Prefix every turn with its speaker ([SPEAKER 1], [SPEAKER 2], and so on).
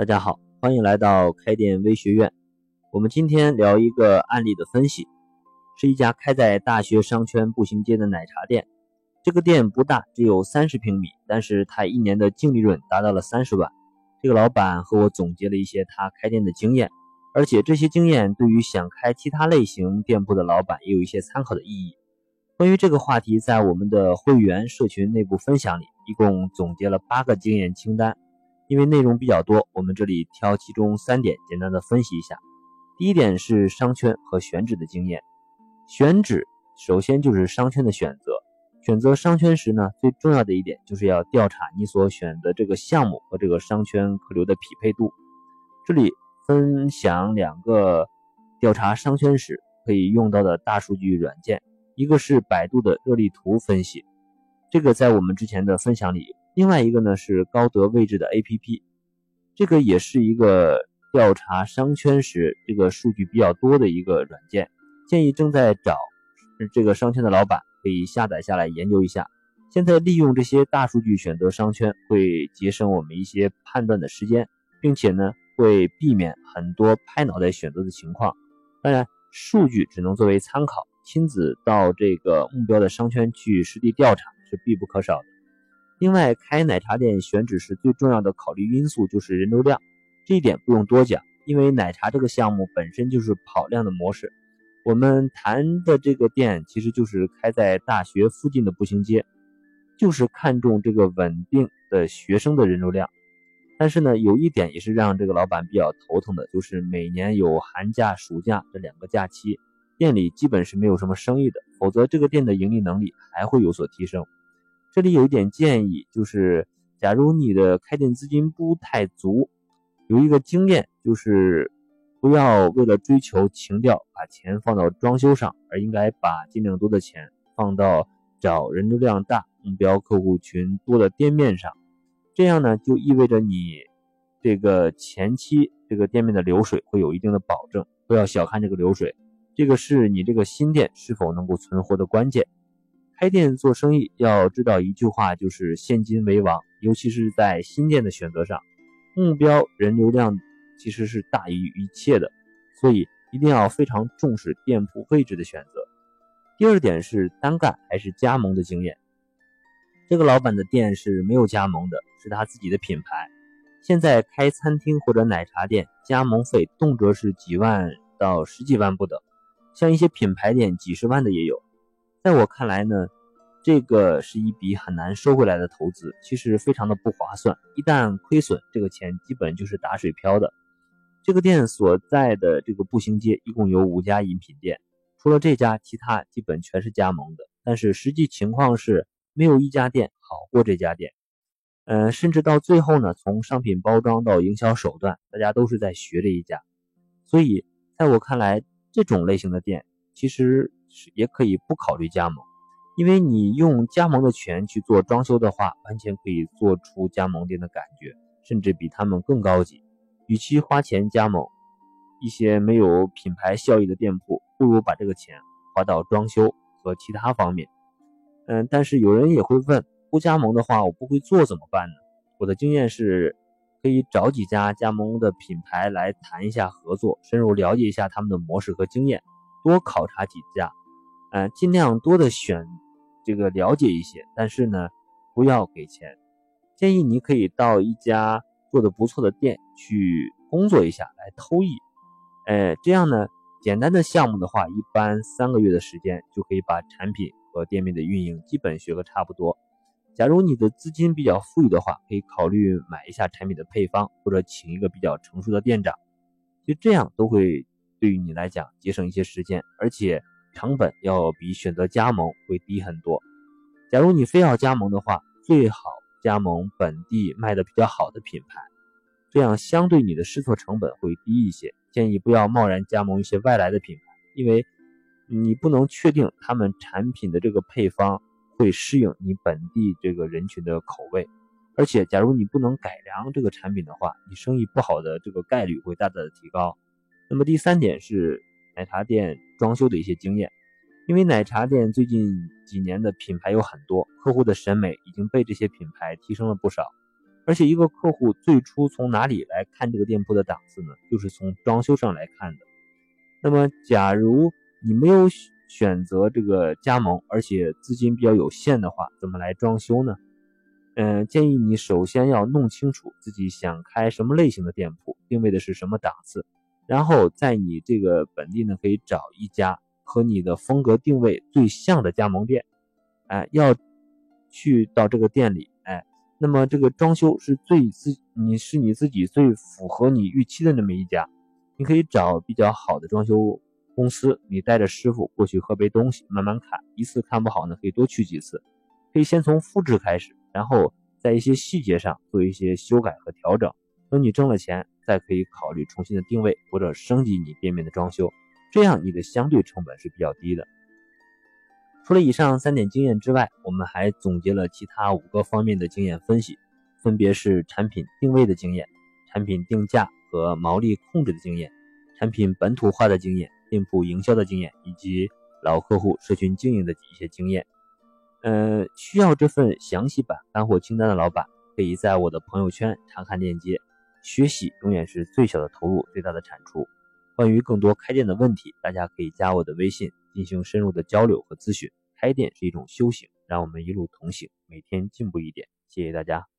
[SPEAKER 1] 大家好，欢迎来到开店微学院。我们今天聊一个案例的分析，是一家开在大学商圈步行街的奶茶店。这个店不大，只有三十平米，但是他一年的净利润达到了三十万。这个老板和我总结了一些他开店的经验，而且这些经验对于想开其他类型店铺的老板也有一些参考的意义。关于这个话题，在我们的会员社群内部分享里，一共总结了八个经验清单。因为内容比较多，我们这里挑其中三点简单的分析一下。第一点是商圈和选址的经验。选址首先就是商圈的选择。选择商圈时呢，最重要的一点就是要调查你所选的这个项目和这个商圈客流的匹配度。这里分享两个调查商圈时可以用到的大数据软件，一个是百度的热力图分析，这个在我们之前的分享里。另外一个呢是高德位置的 APP，这个也是一个调查商圈时这个数据比较多的一个软件，建议正在找这个商圈的老板可以下载下来研究一下。现在利用这些大数据选择商圈，会节省我们一些判断的时间，并且呢会避免很多拍脑袋选择的情况。当然，数据只能作为参考，亲自到这个目标的商圈去实地调查是必不可少的。另外，开奶茶店选址时最重要的考虑因素就是人流量，这一点不用多讲，因为奶茶这个项目本身就是跑量的模式。我们谈的这个店其实就是开在大学附近的步行街，就是看重这个稳定的学生的人流量。但是呢，有一点也是让这个老板比较头疼的，就是每年有寒假、暑假这两个假期，店里基本是没有什么生意的，否则这个店的盈利能力还会有所提升。这里有一点建议，就是假如你的开店资金不太足，有一个经验就是不要为了追求情调把钱放到装修上，而应该把尽量多的钱放到找人流量大、目标客户群多的店面上。这样呢，就意味着你这个前期这个店面的流水会有一定的保证。不要小看这个流水，这个是你这个新店是否能够存活的关键。开店做生意要知道一句话，就是现金为王，尤其是在新店的选择上，目标人流量其实是大于一切的，所以一定要非常重视店铺位置的选择。第二点是单干还是加盟的经验，这个老板的店是没有加盟的，是他自己的品牌。现在开餐厅或者奶茶店，加盟费动辄是几万到十几万不等，像一些品牌店几十万的也有。在我看来呢，这个是一笔很难收回来的投资，其实非常的不划算。一旦亏损，这个钱基本就是打水漂的。这个店所在的这个步行街一共有五家饮品店，除了这家，其他基本全是加盟的。但是实际情况是，没有一家店好过这家店。嗯，甚至到最后呢，从商品包装到营销手段，大家都是在学这一家。所以，在我看来，这种类型的店其实。也可以不考虑加盟，因为你用加盟的钱去做装修的话，完全可以做出加盟店的感觉，甚至比他们更高级。与其花钱加盟一些没有品牌效益的店铺，不如把这个钱花到装修和其他方面。嗯，但是有人也会问，不加盟的话，我不会做怎么办呢？我的经验是，可以找几家加盟的品牌来谈一下合作，深入了解一下他们的模式和经验，多考察几家。呃，尽量多的选这个了解一些，但是呢，不要给钱。建议你可以到一家做的不错的店去工作一下，来偷艺。哎，这样呢，简单的项目的话，一般三个月的时间就可以把产品和店面的运营基本学个差不多。假如你的资金比较富裕的话，可以考虑买一下产品的配方，或者请一个比较成熟的店长。就这样都会对于你来讲节省一些时间，而且。成本要比选择加盟会低很多。假如你非要加盟的话，最好加盟本地卖的比较好的品牌，这样相对你的试错成本会低一些。建议不要贸然加盟一些外来的品牌，因为你不能确定他们产品的这个配方会适应你本地这个人群的口味。而且，假如你不能改良这个产品的话，你生意不好的这个概率会大大的提高。那么第三点是。奶茶店装修的一些经验，因为奶茶店最近几年的品牌有很多，客户的审美已经被这些品牌提升了不少。而且一个客户最初从哪里来看这个店铺的档次呢？就是从装修上来看的。那么，假如你没有选择这个加盟，而且资金比较有限的话，怎么来装修呢？嗯，建议你首先要弄清楚自己想开什么类型的店铺，定位的是什么档次，然后在你这个本地呢，可以找一家和你的风格定位最像的加盟店。哎，要去到这个店里，哎。那么这个装修是最自你是你自己最符合你预期的那么一家，你可以找比较好的装修公司，你带着师傅过去喝杯东西，慢慢看，一次看不好呢，可以多去几次，可以先从复制开始，然后在一些细节上做一些修改和调整，等你挣了钱，再可以考虑重新的定位或者升级你店面的装修，这样你的相对成本是比较低的。除了以上三点经验之外，我们还总结了其他五个方面的经验分析，分别是产品定位的经验、产品定价和毛利控制的经验、产品本土化的经验、店铺营销的经验，以及老客户社群经营的一些经验。呃，需要这份详细版干货清单的老板，可以在我的朋友圈查看链接。学习永远是最小的投入，最大的产出。关于更多开店的问题，大家可以加我的微信。进行深入的交流和咨询。开店是一种修行，让我们一路同行，每天进步一点。谢谢大家。